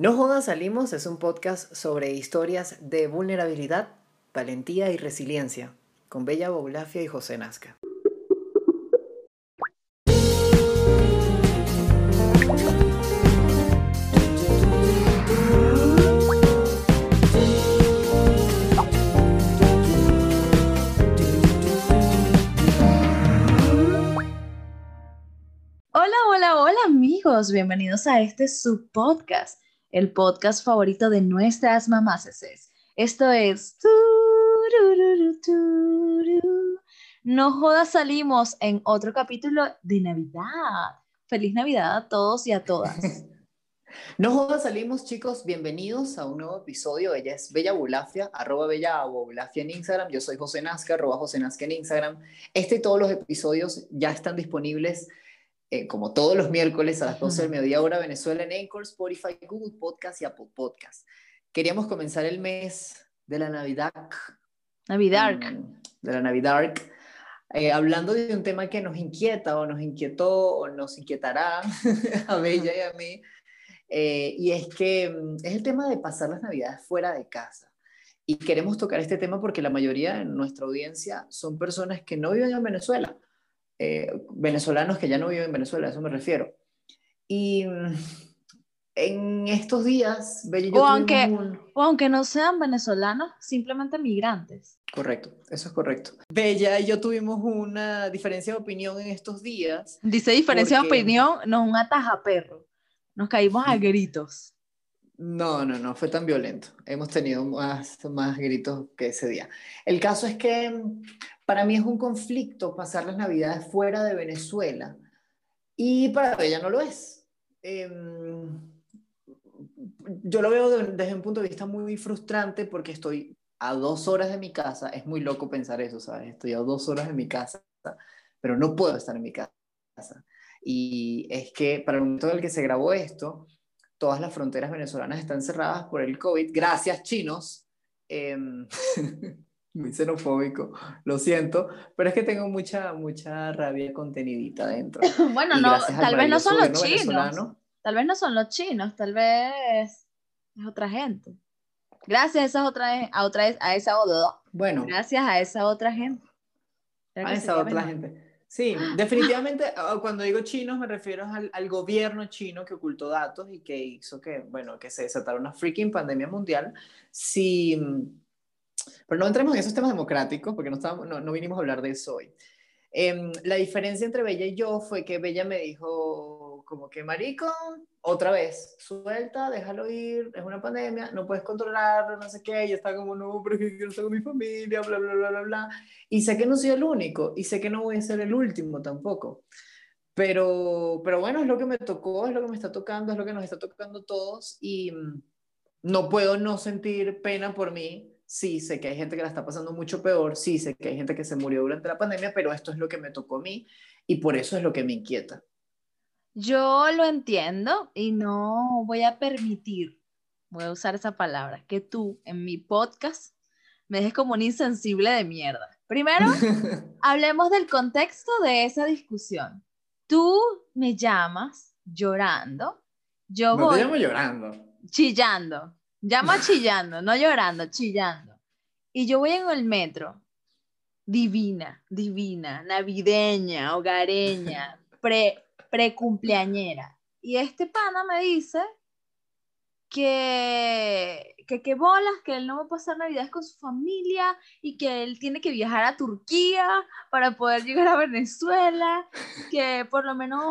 No Jodas Salimos es un podcast sobre historias de vulnerabilidad, valentía y resiliencia, con Bella Boulafia y José Nazca. Hola, hola, hola amigos, bienvenidos a este subpodcast el podcast favorito de nuestras mamases. Esto es... No jodas, salimos en otro capítulo de Navidad. Feliz Navidad a todos y a todas. No jodas, salimos chicos, bienvenidos a un nuevo episodio. Ella es Bella Bulafia, arroba Bella Bulafia en Instagram. Yo soy José Nazca, arroba José Nazca en Instagram. Este y todos los episodios ya están disponibles eh, como todos los miércoles a las 12 del mediodía hora Venezuela en Anchor, Spotify, Google Podcast y Apple Podcast. Queríamos comenzar el mes de la Navidad. Navidad. Mm, de la Navidad. Eh, hablando de un tema que nos inquieta o nos inquietó o nos inquietará a Bella y a mí. Eh, y es que mm, es el tema de pasar las Navidades fuera de casa. Y queremos tocar este tema porque la mayoría de nuestra audiencia son personas que no viven en Venezuela eh, venezolanos que ya no viven en Venezuela, a eso me refiero. Y mm, en estos días, Bella y yo o, aunque, o aunque no sean venezolanos, simplemente migrantes. Correcto, eso es correcto. Bella y yo tuvimos una diferencia de opinión en estos días. Dice diferencia de opinión, no un ataja perro. Nos caímos a gritos. No, no, no fue tan violento. Hemos tenido más, más gritos que ese día. El caso es que para mí es un conflicto pasar las navidades fuera de Venezuela y para ella no lo es. Em, yo lo veo desde un punto de vista muy frustrante porque estoy a dos horas de mi casa, es muy loco pensar eso, ¿sabes? Estoy a dos horas de mi casa, pero no puedo estar en mi casa. Y es que para el momento en el que se grabó esto, todas las fronteras venezolanas están cerradas por el COVID. Gracias, chinos. Eh, muy xenofóbico, lo siento, pero es que tengo mucha, mucha rabia contenidita dentro. bueno, no, tal vez no son los chinos. Tal vez no son los chinos, tal vez es otra gente. Gracias a esa otra, a otra, a esa Bueno. Gracias a esa otra gente. A esa otra gente. Sí, definitivamente ah, cuando digo chinos me refiero al, al, gobierno chino que ocultó datos y que hizo que, bueno, que se desatara una freaking pandemia mundial. Si pero no entremos en esos temas democráticos porque no, estábamos, no, no vinimos a hablar de eso hoy. Eh, la diferencia entre Bella y yo fue que Bella me dijo como que marico, otra vez, suelta, déjalo ir, es una pandemia, no puedes controlarlo, no sé qué, y está como, no, pero es que quiero estar con mi familia, bla, bla, bla, bla, bla. Y sé que no soy el único, y sé que no voy a ser el último tampoco. Pero, pero bueno, es lo que me tocó, es lo que me está tocando, es lo que nos está tocando todos, y mm, no puedo no sentir pena por mí, sí sé que hay gente que la está pasando mucho peor, sí sé que hay gente que se murió durante la pandemia, pero esto es lo que me tocó a mí y por eso es lo que me inquieta. Yo lo entiendo y no voy a permitir, voy a usar esa palabra, que tú en mi podcast me dejes como un insensible de mierda. Primero, hablemos del contexto de esa discusión. Tú me llamas llorando, yo no te llamo llorando. Chillando. Llama chillando, no llorando, chillando. Y yo voy en el metro, divina, divina, navideña, hogareña, pre, pre cumpleañera. Y este pana me dice que, que qué bolas, que él no va a pasar navidades con su familia y que él tiene que viajar a Turquía para poder llegar a Venezuela, que por lo menos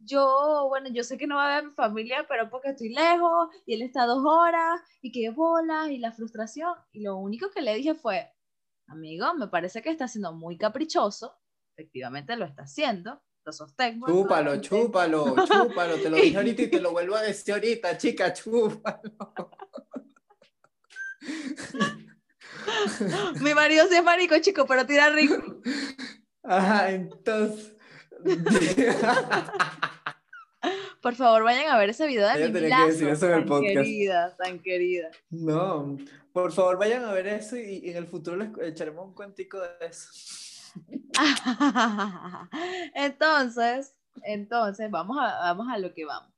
yo, bueno, yo sé que no va a ver a mi familia, pero porque estoy lejos y él está dos horas y qué bolas y la frustración. Y lo único que le dije fue, amigo, me parece que está siendo muy caprichoso, efectivamente lo está haciendo, lo sostengo. Chúpalo, chúpalo, chúpalo, te lo dije ahorita y te lo vuelvo a decir ahorita, chica, chúpalo. Mi marido sí es marico, chico, pero tira rico. Ajá, entonces. Por favor, vayan a ver ese video de mi que decir eso en el tan querida, tan querida. No, por favor, vayan a ver eso y, y en el futuro les echaremos un cuentico de eso. entonces, entonces, vamos a, vamos a lo que vamos.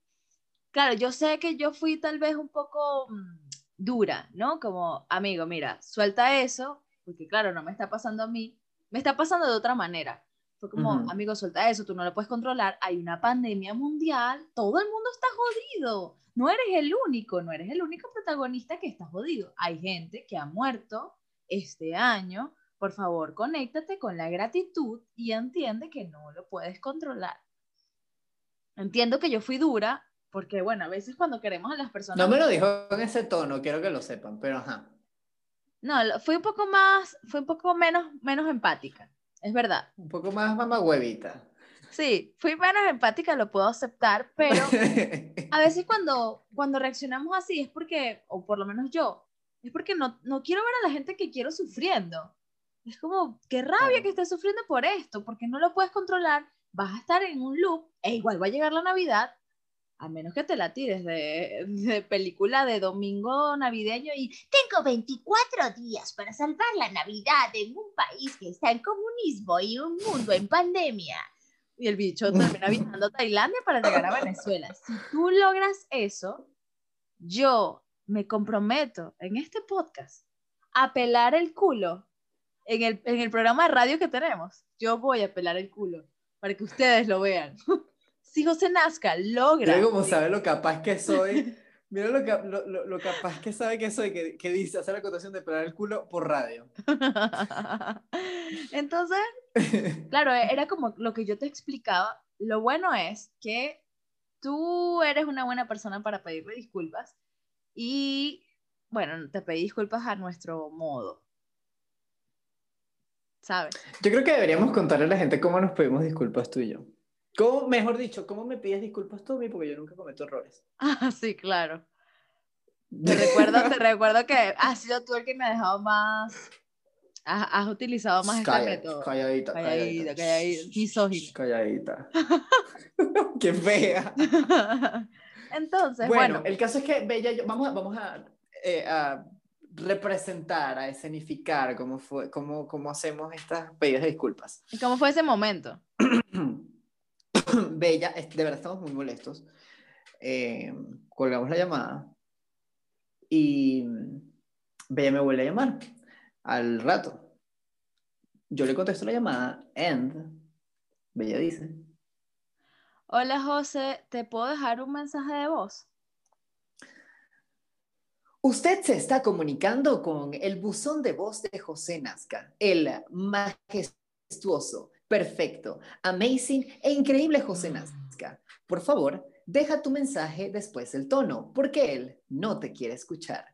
claro, yo sé que yo fui tal vez un poco mm, dura, ¿no? Como, amigo, mira, suelta eso, porque claro, no me está pasando a mí, me está pasando de otra manera. Fue como, amigo, suelta eso, tú no lo puedes controlar, hay una pandemia mundial, todo el mundo está jodido. No eres el único, no eres el único protagonista que está jodido. Hay gente que ha muerto este año. Por favor, conéctate con la gratitud y entiende que no lo puedes controlar. Entiendo que yo fui dura, porque bueno, a veces cuando queremos a las personas... No me lo dijo en ese tono, quiero que lo sepan, pero ajá. No, fue un poco más, fue un poco menos, menos empática, es verdad. Un poco más mamagüevita. Sí, fui menos empática, lo puedo aceptar, pero a veces cuando, cuando reaccionamos así es porque, o por lo menos yo, es porque no, no quiero ver a la gente que quiero sufriendo. Es como, qué rabia que estés sufriendo por esto, porque no lo puedes controlar, vas a estar en un loop, e igual va a llegar la Navidad, a menos que te la tires de, de, película de domingo navideño y tengo 24 días para salvar la Navidad en un país que está en comunismo y un mundo en pandemia. Y el bicho termina visitando Tailandia para llegar a Venezuela. Si tú logras eso, yo me comprometo en este podcast a pelar el culo en el, en el programa de radio que tenemos. Yo voy a pelar el culo para que ustedes lo vean. si José Nazca logra. Mira como sabe lo capaz que soy. Mira lo, lo, lo, capaz que sabe que soy, que, que dice hacer la cotación de pelar el culo por radio. Entonces, claro, era como lo que yo te explicaba. Lo bueno es que tú eres una buena persona para pedirle disculpas y, bueno, te pedí disculpas a nuestro modo. ¿Sabes? Yo creo que deberíamos contarle a la gente cómo nos pedimos disculpas tú y yo. ¿Cómo, mejor dicho, cómo me pides disculpas tú a mí? Porque yo nunca cometo errores. Ah, sí, claro. Te recuerdo, te recuerdo que has sido tú el que me ha dejado más. Has, utilizado más este método. Calladita, calladita. Calladita, Calladita. Qué fea. Entonces, bueno, bueno, el caso es que Bella, yo, vamos, a, vamos a, eh, a, representar, a escenificar cómo, fue, cómo, cómo hacemos estas pedidas de disculpas. ¿Y cómo fue ese momento? Bella, de verdad estamos muy molestos. Eh, colgamos la llamada y Bella me vuelve a llamar al rato. Yo le contesto la llamada and Bella dice, Hola José, ¿te puedo dejar un mensaje de voz? Usted se está comunicando con el buzón de voz de José Nazca, el majestuoso, perfecto, amazing e increíble José mm. Nazca. Por favor, deja tu mensaje después del tono, porque él no te quiere escuchar.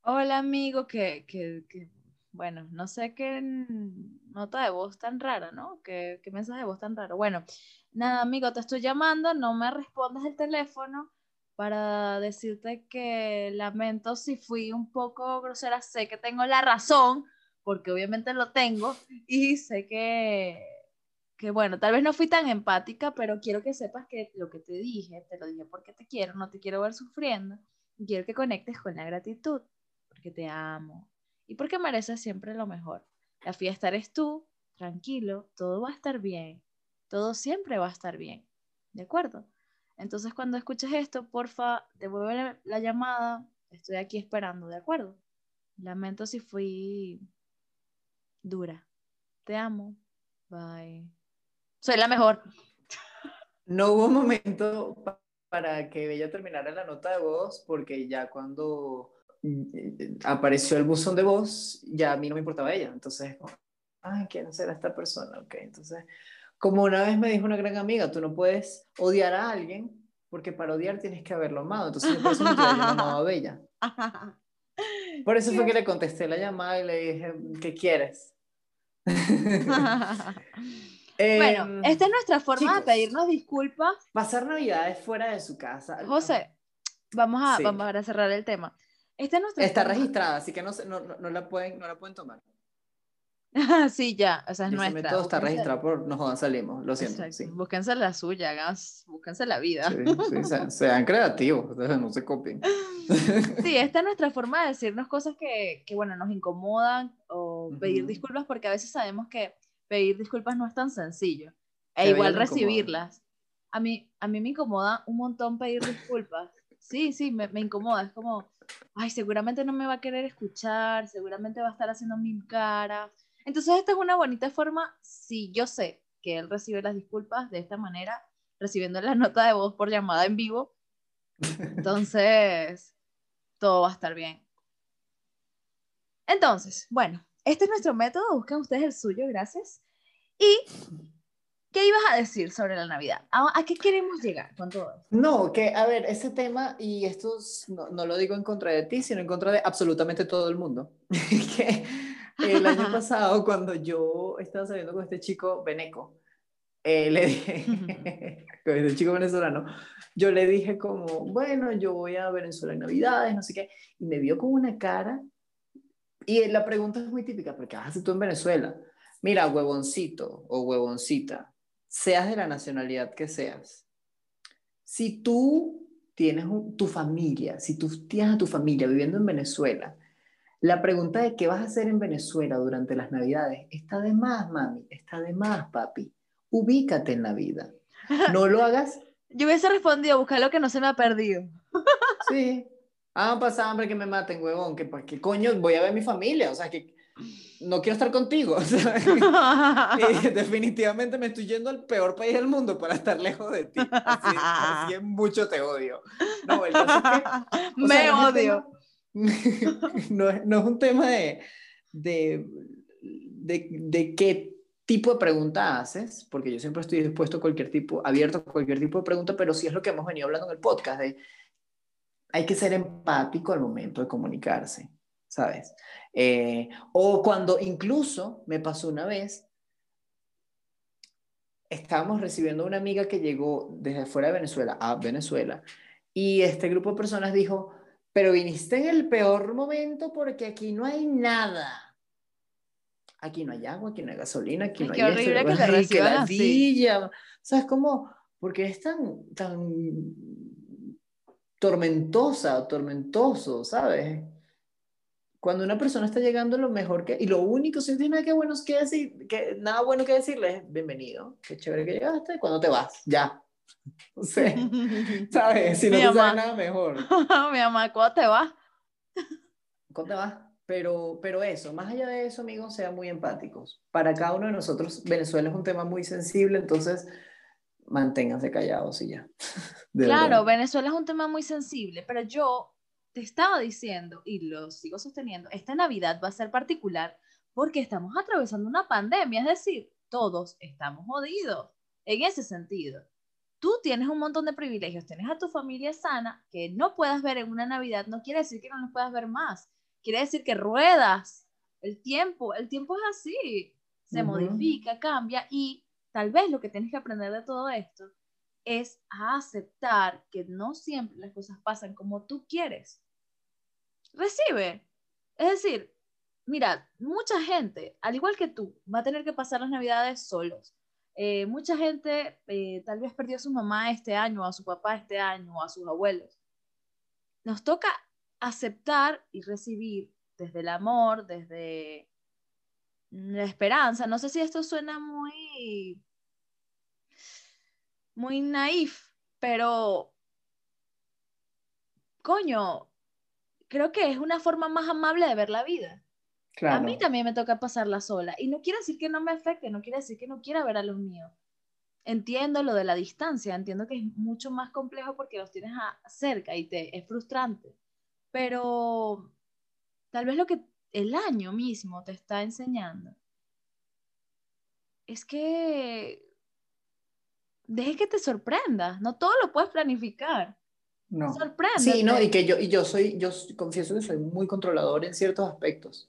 Hola amigo, que, que, bueno, no sé qué nota de voz tan rara, ¿no? ¿Qué, qué mensaje de voz tan raro. Bueno, nada amigo, te estoy llamando, no me respondas el teléfono para decirte que lamento si fui un poco grosera, sé que tengo la razón, porque obviamente lo tengo, y sé que, que bueno, tal vez no fui tan empática, pero quiero que sepas que lo que te dije, te lo dije porque te quiero, no te quiero ver sufriendo, y quiero que conectes con la gratitud porque te amo y porque mereces siempre lo mejor. La fiesta eres tú, tranquilo, todo va a estar bien, todo siempre va a estar bien, ¿de acuerdo? Entonces cuando escuches esto, porfa, devuelve la llamada, estoy aquí esperando, ¿de acuerdo? Lamento si fui dura. Te amo. Bye. Soy la mejor. No hubo momento para que ella terminara la nota de voz porque ya cuando apareció el buzón de voz, ya a mí no me importaba ella. Entonces, ay, ¿quién será esta persona? Ok, entonces, como una vez me dijo una gran amiga, tú no puedes odiar a alguien porque para odiar tienes que haberlo amado. Entonces, por eso me a Bella. Por eso fue que le contesté la llamada y le dije, ¿qué quieres? bueno, em, esta es nuestra forma de pedirnos disculpas. Pasar Navidades fuera de su casa. José, vamos a, vamos a cerrar el tema. Está registrada, así que no, no, no, la pueden, no la pueden tomar. sí, ya, o sea, es nuestra. método está registrado por nos salimos, lo siento. Sí. Búsquense la suya, búsquense la vida. Sí, sí, sean, creativos, no se copien. sí, esta es nuestra forma de decirnos cosas que, que, bueno, nos incomodan o pedir disculpas porque a veces sabemos que pedir disculpas no es tan sencillo. E igual recibirlas. A mí, a mí me incomoda un montón pedir disculpas. Sí, sí, me, me incomoda. Es como, ay, seguramente no me va a querer escuchar, seguramente va a estar haciendo mil caras. Entonces esta es una bonita forma, si yo sé que él recibe las disculpas de esta manera, recibiendo la nota de voz por llamada en vivo, entonces todo va a estar bien. Entonces, bueno, este es nuestro método, busquen ustedes el suyo, gracias. Y ¿Qué ibas a decir sobre la Navidad? ¿A, qué queremos llegar con todo esto? No, que a ver, ese tema, y esto no, no, lo digo en contra de ti, sino en contra de absolutamente todo el mundo. que el año pasado, cuando yo estaba saliendo con este chico Beneco, eh, le dije, con este chico venezolano, yo le dije como, bueno, yo voy a Venezuela en Navidades, no sé qué, y me vio con una cara, y la pregunta es muy típica, ¿pero qué haces tú en Venezuela? Mira, huevoncito o huevoncita, seas de la nacionalidad que seas, si tú tienes tu familia, si tú tienes a tu familia viviendo en Venezuela, la pregunta de qué vas a hacer en Venezuela durante las Navidades está de más, mami, está de más, papi. Ubícate en la vida. No lo hagas. Yo hubiese respondido, buscar lo que no se me ha perdido. Sí. Ah, pasa hambre que me maten, huevón, que pues qué coño voy a ver mi familia, o sea, que no quiero estar contigo. definitivamente me estoy yendo al peor país del mundo para estar lejos de ti. Así, es mucho te odio. No, el me odio. no, es, no, es un tema de, de, de, de, qué tipo de pregunta haces, porque yo siempre estoy dispuesto a cualquier tipo, abierto a cualquier tipo de pregunta, pero sí es lo que hemos venido hablando en el podcast, de hay que ser empático al momento de comunicarse. ¿sabes? Eh, o cuando incluso me pasó una vez, estábamos recibiendo una amiga que llegó desde fuera de Venezuela a Venezuela y este grupo de personas dijo, pero viniste en el peor momento porque aquí no hay nada. Aquí no hay agua, aquí no hay gasolina, aquí no hay... Qué horrible que te reciban así. ¿Sabes cómo? Porque es tan, tan tormentosa, tormentoso, ¿sabes? cuando una persona está llegando lo mejor que y lo único si no nada que bueno que decir que nada bueno que decirle es bienvenido qué chévere que llegaste cuando te vas ya no sé sabes si no te sale nada mejor. Mi mamá ¿cuándo te vas ¿cuándo te vas pero pero eso más allá de eso amigos sean muy empáticos. Para cada uno de nosotros Venezuela es un tema muy sensible entonces manténganse callados y ya. Claro Venezuela es un tema muy sensible pero yo te estaba diciendo, y lo sigo sosteniendo, esta Navidad va a ser particular porque estamos atravesando una pandemia, es decir, todos estamos jodidos en ese sentido. Tú tienes un montón de privilegios, tienes a tu familia sana, que no puedas ver en una Navidad, no quiere decir que no los puedas ver más, quiere decir que ruedas el tiempo, el tiempo es así, se modifica, cambia y tal vez lo que tienes que aprender de todo esto es a aceptar que no siempre las cosas pasan como tú quieres recibe. Es decir, mira, mucha gente, al igual que tú, va a tener que pasar las navidades solos. Eh, mucha gente eh, tal vez perdió a su mamá este año, a su papá este año, a sus abuelos. Nos toca aceptar y recibir desde el amor, desde la esperanza. No sé si esto suena muy, muy naif, pero coño, creo que es una forma más amable de ver la vida. A mí también me toca pasarla sola. Y no quiere decir que no me afecte, no quiere decir que no quiera ver a los míos. Entiendo lo de la distancia, entiendo que es mucho más complejo porque los tienes cerca y te es frustrante. Pero tal vez lo que el año mismo te está enseñando es que deje que te sorprenda. No todo lo puedes planificar. No. Sí, no, y que yo, y yo soy, yo confieso que soy muy controlador en ciertos aspectos.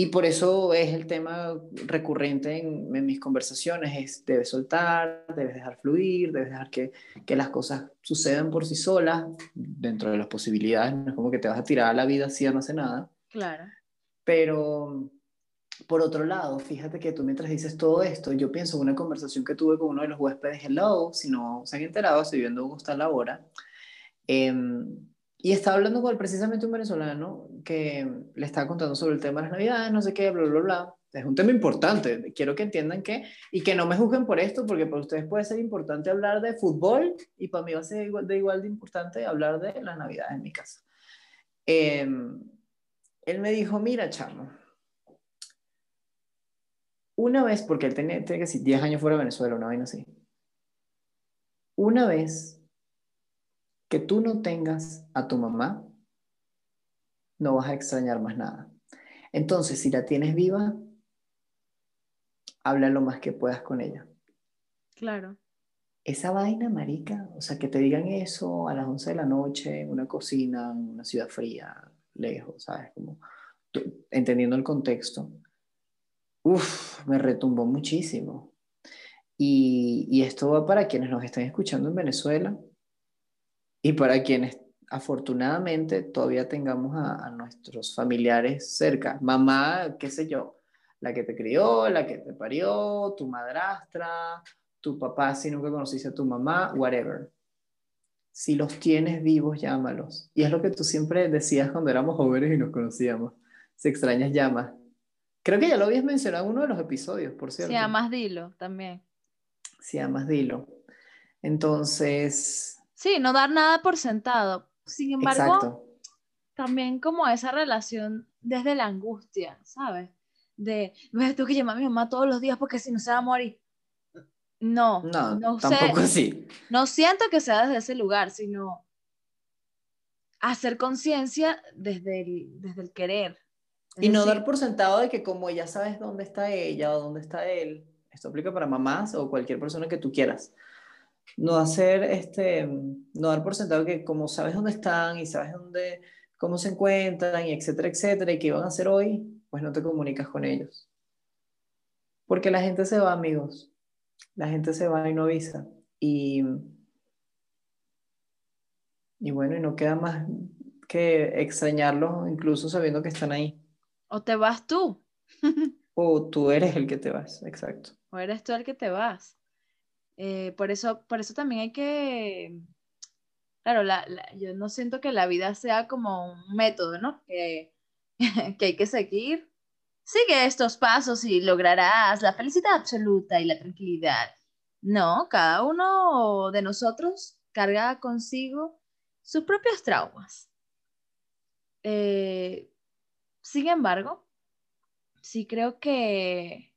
Y por eso es el tema recurrente en, mis conversaciones, es debes soltar, debes dejar fluir, debes dejar que, que, las cosas sucedan por sí solas, dentro de las posibilidades, no es como que te vas a tirar a la vida si ya no hace nada. Claro. Pero, por otro lado, fíjate que tú mientras dices todo esto, yo pienso en una conversación que tuve con uno de los huéspedes Hello, si no se han enterado, estoy viendo cómo está la hora, Em, y estaba hablando con precisamente un venezolano que le estaba contando sobre el tema de las navidades, no sé qué, bla, bla, bla. Es un tema importante, quiero que entiendan que, y que no me juzguen por esto, porque para ustedes puede ser importante hablar de fútbol, y para mí va a ser igual de, igual de importante hablar de las navidades en mi casa. Em, él me dijo, mira, chamo, una vez, porque él tenía, tenía que 10 años fuera de Venezuela, una vaina así. Una vez que tú no tengas a tu mamá, no vas a extrañar más nada. Entonces, si la tienes viva, habla lo más que puedas con ella. Claro. Esa vaina, marica, o sea, que te digan eso a las 11 de la noche en una cocina, en una ciudad fría, lejos, ¿sabes? Como entendiendo el contexto Uf, me retumbó muchísimo. Y, esto va para quienes nos están escuchando en Venezuela y para quienes afortunadamente todavía tengamos a, nuestros familiares cerca. Mamá, qué sé yo, la que te crió, la que te parió, tu madrastra, tu papá si nunca conociste a tu mamá, whatever. Si los tienes vivos, llámalos. Y es lo que tú siempre decías cuando éramos jóvenes y nos conocíamos. Si extrañas, llamas. Creo que ya lo habías mencionado en uno de los episodios, por cierto. Sí, además dilo también. Sí, además dilo. Entonces. Sí, no dar nada por sentado. Sin embargo, también como esa relación desde la angustia, ¿sabes? De, no tengo que llamar a mi mamá todos los días porque si no se va a morir. No, no, no tampoco así. No siento que sea desde ese lugar, sino hacer conciencia desde desde el querer, y no dar por sentado de que como ya sabes dónde está ella o dónde está él, esto aplica para mamás o cualquier persona que tú quieras. No hacer, este, no dar por sentado que como sabes dónde están y sabes dónde, cómo se encuentran y etcétera, etcétera, y qué van a hacer hoy, pues no te comunicas con ellos. Porque la gente se va, amigos. La gente se va y no avisa. Y, y bueno, y no queda más que extrañarlos, incluso sabiendo que están ahí. O te vas tú. o tú eres el que te vas, exacto. O eres tú el que te vas. Eh, por, eso, por eso también hay que, claro, yo no siento que la vida sea como un método, ¿no? Que, que hay que seguir. Sigue estos pasos y lograrás la felicidad absoluta y la tranquilidad. No, cada uno de nosotros carga consigo sus propios traumas. Eh, sin embargo, sí creo que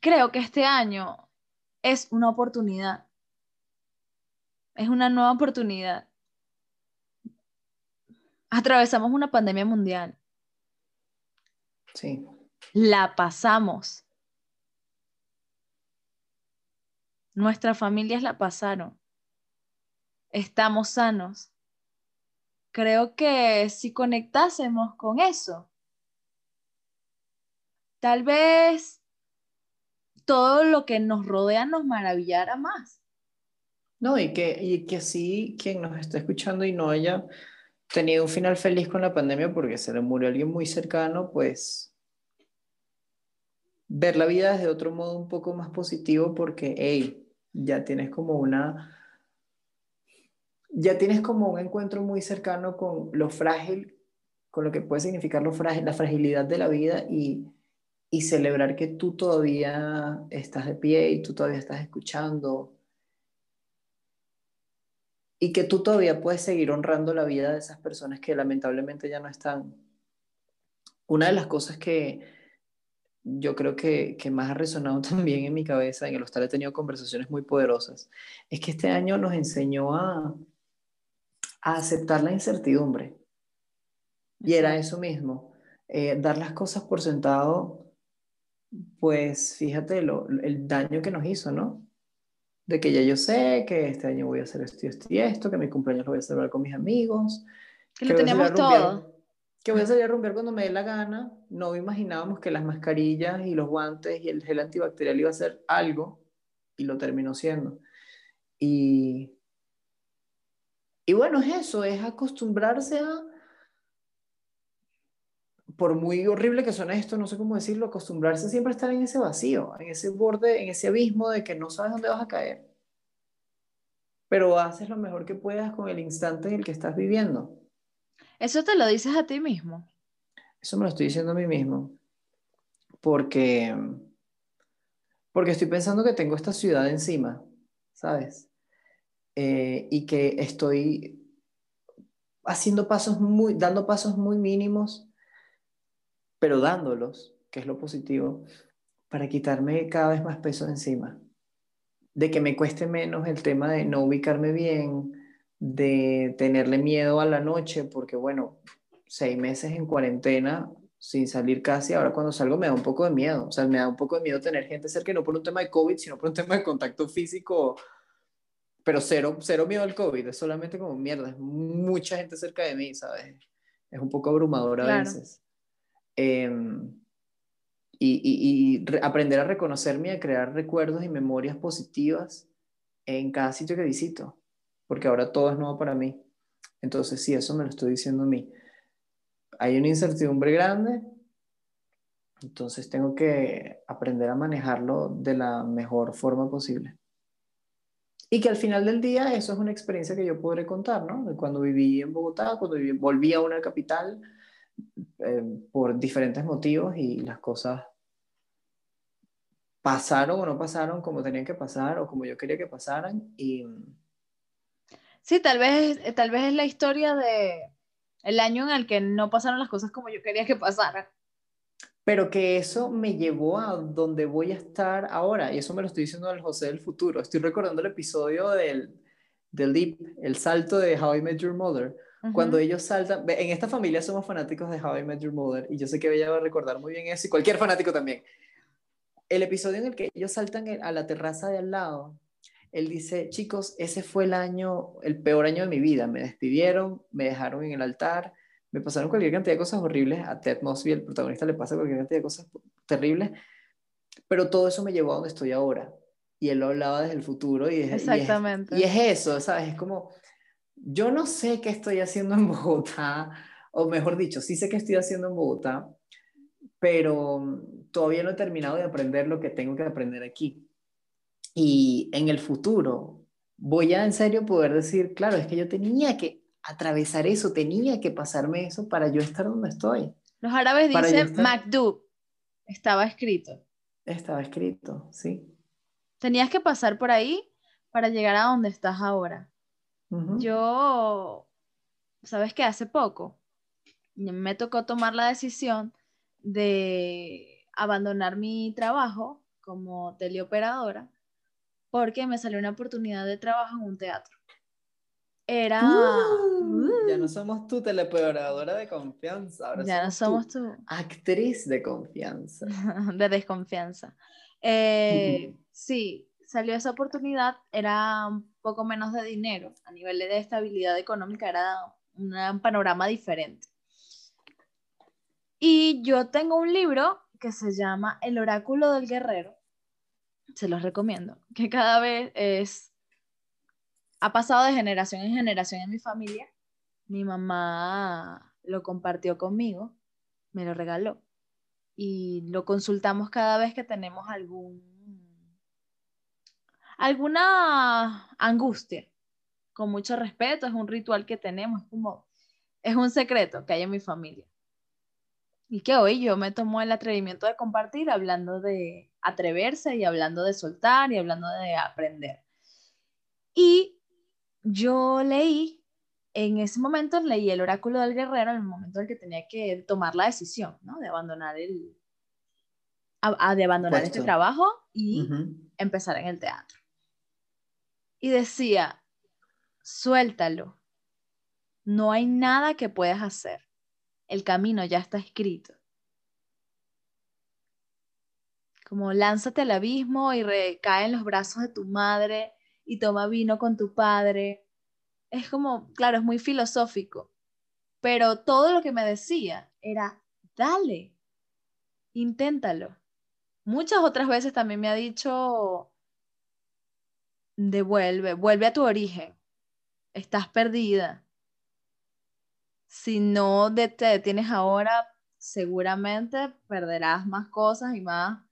creo que este año es una oportunidad. Es una nueva oportunidad. Atravesamos una pandemia mundial. Sí. La pasamos. Nuestras familias la pasaron. Estamos sanos creo que si conectásemos con eso, tal vez todo lo que nos rodea nos maravillara más. No, y que, y que así quien nos está escuchando y no haya tenido un final feliz con la pandemia porque se le murió alguien muy cercano, pues ver la vida desde otro modo un poco más positivo porque, hey, ya tienes como una ya tienes como un encuentro muy cercano con lo frágil, con lo que puede significar lo frágil, la fragilidad de la vida y, y celebrar que tú todavía estás de pie y tú todavía estás escuchando y que tú todavía puedes seguir honrando la vida de esas personas que lamentablemente ya no están. Una de las cosas que yo creo que, que más ha resonado también en mi cabeza, en el hostal he tenido conversaciones muy poderosas, es que este año nos enseñó a, a aceptar la incertidumbre. Y era eso mismo, eh, dar las cosas por sentado, pues fíjate lo, el daño que nos hizo, ¿no? De que ya yo sé que este año voy a hacer esto y esto y esto, que mi cumpleaños lo voy a celebrar con mis amigos. Que, lo teníamos todo. Que voy a salir a romper cuando me dé la gana. No imaginábamos que las mascarillas y los guantes y el gel antibacterial iba a ser algo y lo terminó siendo. Y y bueno, es eso, es acostumbrarse a, por muy horrible que suene esto, no sé cómo decirlo, acostumbrarse siempre a estar en ese vacío, en ese borde, en ese abismo de que no sabes dónde vas a caer. pero haces lo mejor que puedas con el instante en el que estás viviendo. ¿Eso te lo dices a ti mismo? Eso me lo estoy diciendo a mí mismo, porque, porque estoy pensando que tengo esta ciudad encima, ¿sabes? Eh, y que estoy haciendo pasos muy, dando pasos muy mínimos, pero dándolos, que es lo positivo, para quitarme cada vez más peso encima. De que me cueste menos el tema de no ubicarme bien, de tenerle miedo a la noche, porque bueno, seis meses en cuarentena sin salir casi, ahora cuando salgo me da un poco de miedo, o sea, me da un poco de miedo tener gente cerca, no por un tema de COVID, sino por un tema de contacto físico pero cero, cero miedo al COVID, es solamente como mierda, es mucha gente cerca de mí, ¿sabes? Es un poco abrumador a veces. Em, y, y, aprender a reconocerme y a crear recuerdos y memorias positivas en cada sitio que visito, porque ahora todo es nuevo para mí. Entonces, sí, eso me lo estoy diciendo a mí. Hay una incertidumbre grande, entonces tengo que aprender a manejarlo de la mejor forma posible. Y que al final del día eso es una experiencia que yo podré contar, ¿no? De cuando viví en Bogotá, cuando volví a una capital eh, por diferentes motivos y las cosas pasaron o no pasaron como tenían que pasar o como yo quería que pasaran y sí tal vez tal vez es la historia de el año en el que no pasaron las cosas como yo quería que pasaran pero que eso me llevó a donde voy a estar ahora, y eso me lo estoy diciendo al José del futuro. Estoy recordando el episodio del, del Leap, el salto de How I Met Your Mother, cuando ellos saltan, en esta familia somos fanáticos de How I Met Your Mother, y yo sé que ella va a recordar muy bien eso, y cualquier fanático también. El episodio en el que ellos saltan a la terraza de al lado, él dice, chicos, ese fue el año, el peor año de mi vida, me despidieron, me dejaron en el altar, me pasaron cualquier cantidad de cosas horribles, a Ted Mosby, el protagonista, le pasa cualquier cantidad de cosas terribles, pero todo eso me llevó a donde estoy ahora. Y él lo hablaba desde el futuro y, Exactamente. y, es, eso, ¿sabes? Es como, yo no sé qué estoy haciendo en Bogotá, o mejor dicho, sí sé qué estoy haciendo en Bogotá, pero todavía no he terminado de aprender lo que tengo que aprender aquí. Y en el futuro voy a en serio poder decir, claro, es que yo tenía que atravesar eso, tenía que pasarme eso para yo estar donde estoy. Los árabes dicen Macdub, estaba escrito. Estaba escrito, sí. Tenías que pasar por ahí para llegar a donde estás ahora. Yo, sabes que hace poco me tocó tomar la decisión de abandonar mi trabajo como teleoperadora porque me salió una oportunidad de trabajo en un teatro. Era... Uh, ya no somos tu teleoperadora de confianza, ahora ya no somos tu actriz de confianza. de desconfianza. Eh, sí, salió esa oportunidad, era un poco menos de dinero, a nivel de estabilidad económica era un panorama diferente. Y yo tengo un libro que se llama El oráculo del guerrero, se los recomiendo, que cada vez es ha pasado de generación en generación en mi familia. Mi mamá lo compartió conmigo, me lo regaló y lo consultamos cada vez que tenemos algún alguna angustia. Con mucho respeto, es un ritual que tenemos, es como es un secreto que hay en mi familia. Y que hoy yo me tomo el atrevimiento de compartir hablando de atreverse y hablando de soltar y hablando de aprender. Y yo leí, en ese momento leí el oráculo del guerrero en el momento en que tenía que tomar la decisión, ¿no? De abandonar el, de abandonar este trabajo y empezar en el teatro. Y decía, suéltalo, no hay nada que puedas hacer, el camino ya está escrito. Como lánzate al abismo y recae en los brazos de tu madre y toma vino con tu padre. Es como, claro, es muy filosófico, pero todo lo que me decía era, dale, inténtalo. Muchas otras veces también me ha dicho, devuelve, vuelve a tu origen, estás perdida. Si no te detienes ahora, seguramente perderás más cosas y más.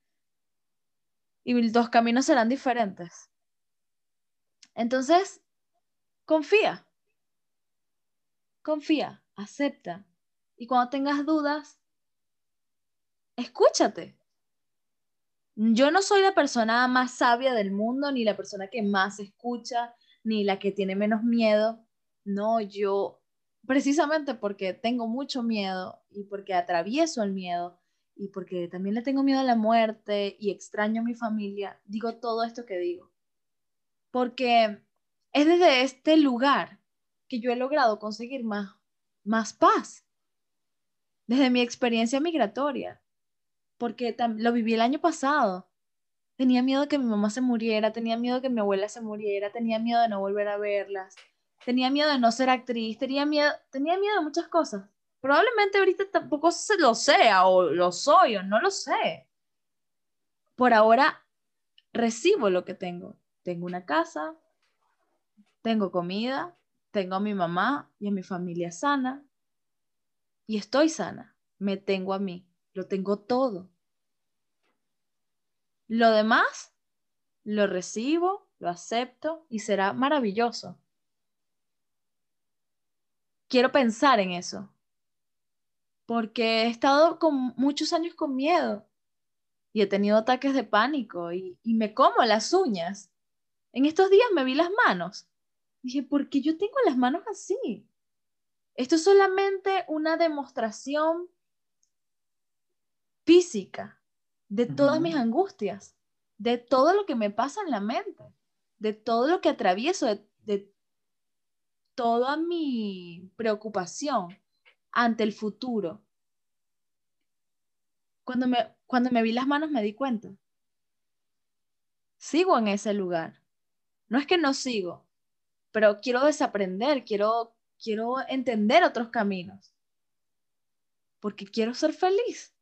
Y los caminos serán diferentes. Entonces, confía. Confía, acepta. Y cuando tengas dudas, escúchate. Yo no soy la persona más sabia del mundo, ni la persona que más escucha, ni la que tiene menos miedo. No, yo, precisamente porque tengo mucho miedo y porque atravieso el miedo y porque también le tengo miedo a la muerte y extraño a mi familia, digo todo esto que digo. Porque es desde este lugar que yo he logrado conseguir más, más paz. Desde mi experiencia migratoria. Porque lo viví el año pasado. Tenía miedo que mi mamá se muriera, tenía miedo que mi abuela se muriera, tenía miedo de no volver a verlas, tenía miedo de no ser actriz, tenía miedo, tenía miedo de muchas cosas. Probablemente ahorita tampoco se lo sea o lo soy o no lo sé. Por ahora recibo lo que tengo. Tengo una casa, tengo comida, tengo a mi mamá y a mi familia sana y estoy sana. Me tengo a mí, lo tengo todo. Lo demás lo recibo, lo acepto y será maravilloso. Quiero pensar en eso, porque he estado con muchos años con miedo y he tenido ataques de pánico y, y me como las uñas. En estos días me vi las manos Dije, ¿por qué yo tengo las manos así? Esto es solamente una demostración física de todas mis angustias, de todo lo que me pasa en la mente, de todo lo que atravieso, de, toda mi preocupación ante el futuro. Cuando me, cuando me vi las manos me di cuenta. Sigo en ese lugar. No es que no sigo, pero quiero desaprender, quiero, quiero entender otros caminos, porque quiero ser feliz.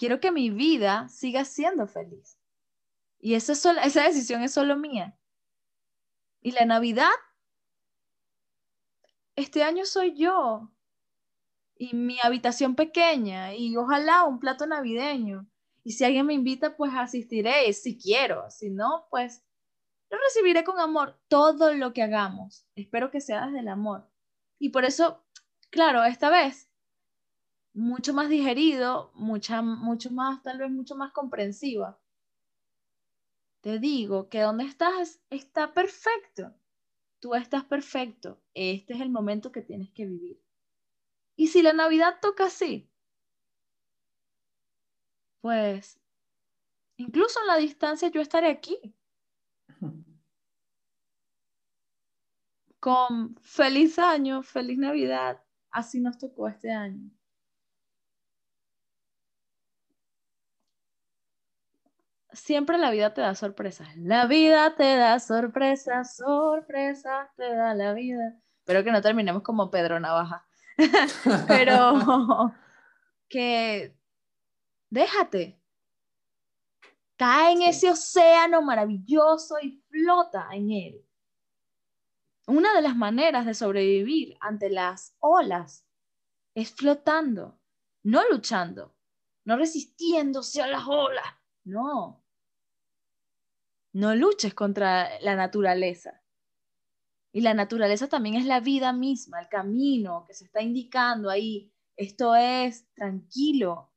Quiero que mi vida siga siendo feliz. Y esa, decisión es solo mía. Y la Navidad, este año soy yo. Y mi habitación pequeña y ojalá un plato navideño. Y si alguien me invita, pues asistiré, si quiero. Si no, pues lo recibiré con amor todo lo que hagamos. Espero que sea desde el amor. Y por eso, claro, esta vez, mucho más digerido, mucha, mucho más, tal vez mucho más comprensiva. Te digo que donde estás está perfecto. Tú estás perfecto. Este es el momento que tienes que vivir. Y si la Navidad toca así, pues incluso en la distancia yo estaré aquí con feliz año, feliz Navidad, así nos tocó este año. Siempre la vida te da sorpresas. La vida te da sorpresas, sorpresas te da la vida. Espero que no terminemos como Pedro Navaja. Pero que déjate. Cae en ese océano maravilloso y flota en él. Una de las maneras de sobrevivir ante las olas es flotando, no luchando, no resistiéndose a las olas, no. No luches contra la naturaleza. Y la naturaleza también es la vida misma, el camino que se está indicando ahí. Esto es tranquilo.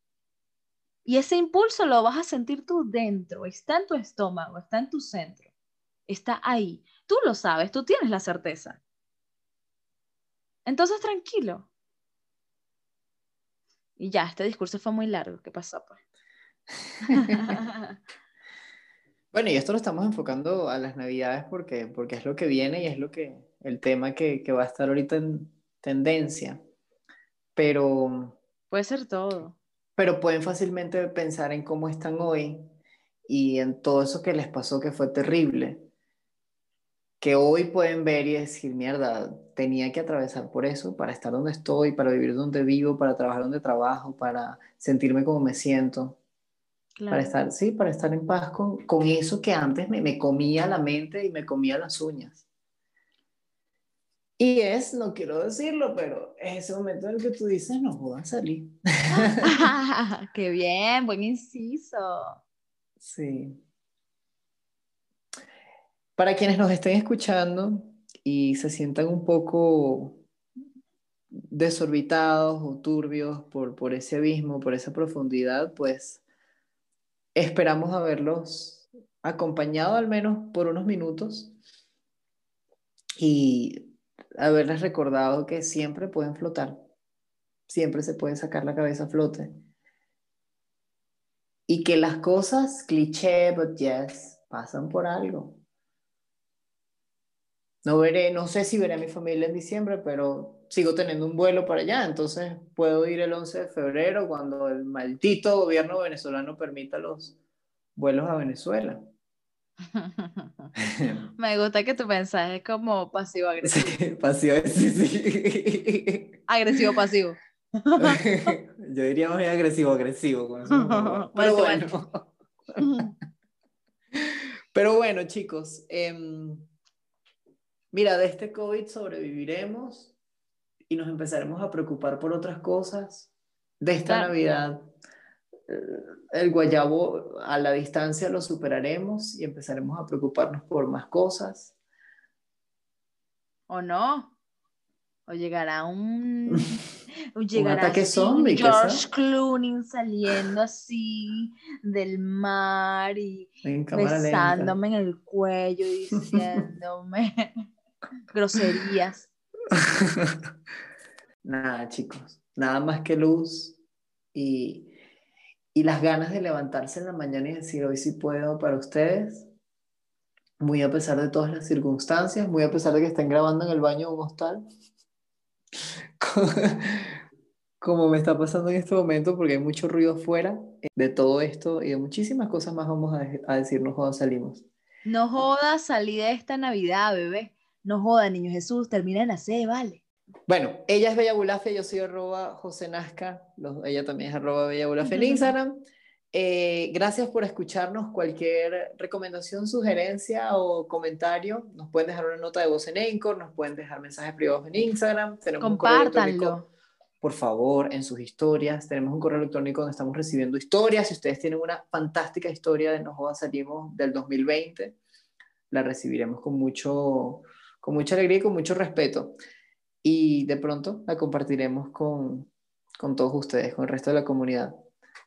Y ese impulso lo vas a sentir tú dentro, está en tu estómago, está en tu centro, está ahí. Tú lo sabes, tú tienes la certeza. Entonces, tranquilo. Y ya, este discurso fue muy largo. ¿Qué pasó, pues? bueno, y esto lo estamos enfocando a las navidades porque, porque es lo que viene y es lo que, el tema que, que va a estar ahorita en tendencia. Pero... Puede ser todo. Pero pueden fácilmente pensar en cómo están hoy y en todo eso que les pasó que fue terrible que hoy pueden ver y decir, mierda, tenía que atravesar por eso para estar donde estoy, para vivir donde vivo, para trabajar donde trabajo, para sentirme como me siento. Para estar, sí, para estar en paz con, con eso que antes me, me, comía la mente y me comía las uñas. Y es, no quiero decirlo, pero es ese momento en el que tú dices, no voy a salir. Qué bien, buen inciso. Sí. Para quienes nos estén escuchando y se sientan un poco desorbitados o turbios por, por ese abismo, por esa profundidad, pues esperamos haberlos acompañado al menos por unos minutos y haberles recordado que siempre pueden flotar, siempre se puede sacar la cabeza a flote. Y que las cosas, cliché, but yes, pasan por algo. No veré, no sé si veré a mi familia en diciembre, pero sigo teniendo un vuelo para allá, entonces puedo ir el 11 de febrero cuando el maldito gobierno venezolano permita los vuelos a Venezuela. Me gusta que tu mensaje es como pasivo-agresivo. Sí, pasivo, sí, sí. Agresivo-pasivo. Yo diría más bien agresivo-agresivo. Pero bueno. Pero bueno, chicos. Em, mira, de este COVID sobreviviremos y nos empezaremos a preocupar por otras cosas. De esta Navidad el guayabo a la distancia lo superaremos y empezaremos a preocuparnos por más cosas. ¿O no? O llegará un... llegará un ataque zombie. George Clooney saliendo así del mar y besándome en el cuello y diciéndome groserías. Nada, chicos. Nada más que luz y y las ganas de levantarse en la mañana y decir, hoy sí puedo para ustedes, muy a pesar de todas las circunstancias, muy a pesar de que estén grabando en el baño de un hostal, como me está pasando en este momento, porque hay mucho ruido afuera de todo esto y de muchísimas cosas más vamos a, a decirnos cuando salimos. No jodas, salí de esta Navidad, bebé. No joda, niño Jesús, termina en la C, vale. Bueno, ella es Bella Bulafia, yo soy arroba José Nazca, ella también es arroba Bella Bulafia en Instagram. Eh, gracias por escucharnos. Cualquier recomendación, sugerencia o comentario, nos pueden dejar una nota de voz en Anchor, nos pueden dejar mensajes privados en Instagram. Tenemos Compártanlo. por favor, en sus historias. Tenemos un correo electrónico donde estamos recibiendo historias. Si ustedes tienen una fantástica historia de Nos Salimos del 2020, la recibiremos con mucho, con mucha alegría y con mucho respeto y de pronto la compartiremos con, con todos ustedes, con el resto de la comunidad.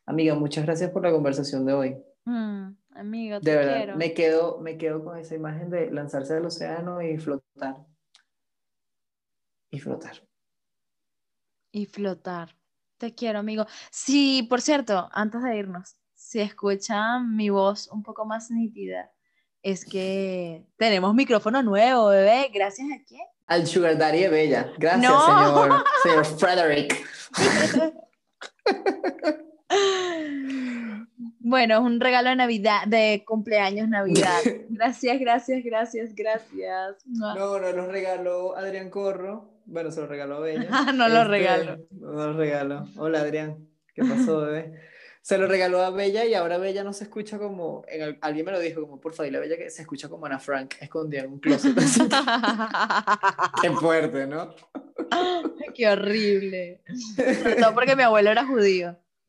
Amiga, muchas gracias por la conversación de hoy. Mm, amigo, te de verdad, Me quedo, me quedo con esa imagen de lanzarse al océano y flotar. Y flotar. Y flotar. Te quiero, amigo. Sí, por cierto, antes de irnos, si escuchan mi voz un poco más nítida, es que tenemos micrófono nuevo, bebé. Gracias a quién? Al Sugar Daddy de Bella. Gracias, señor, señor Frederick. Bueno, es un regalo de Navidad, de cumpleaños Navidad. Gracias, gracias, gracias, gracias. No, no, lo regaló Adrián Corro. Bueno, se lo regaló a Bella. no lo este, regalo. No lo regalo. Hola, Adrián. ¿Qué pasó, bebé? Se lo regaló a Bella y ahora Bella no se escucha como, alguien me lo dijo, como porfa, dile a Bella que se escucha como Ana Frank escondida en un closet. Qué fuerte, ¿no? Qué horrible. No porque mi abuelo era judío.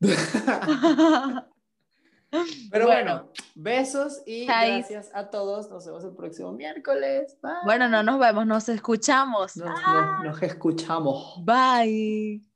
Pero bueno, besos y gracias a todos. Nos vemos el próximo miércoles. Bueno, no nos vemos, nos escuchamos. nos, nos escuchamos. Bye.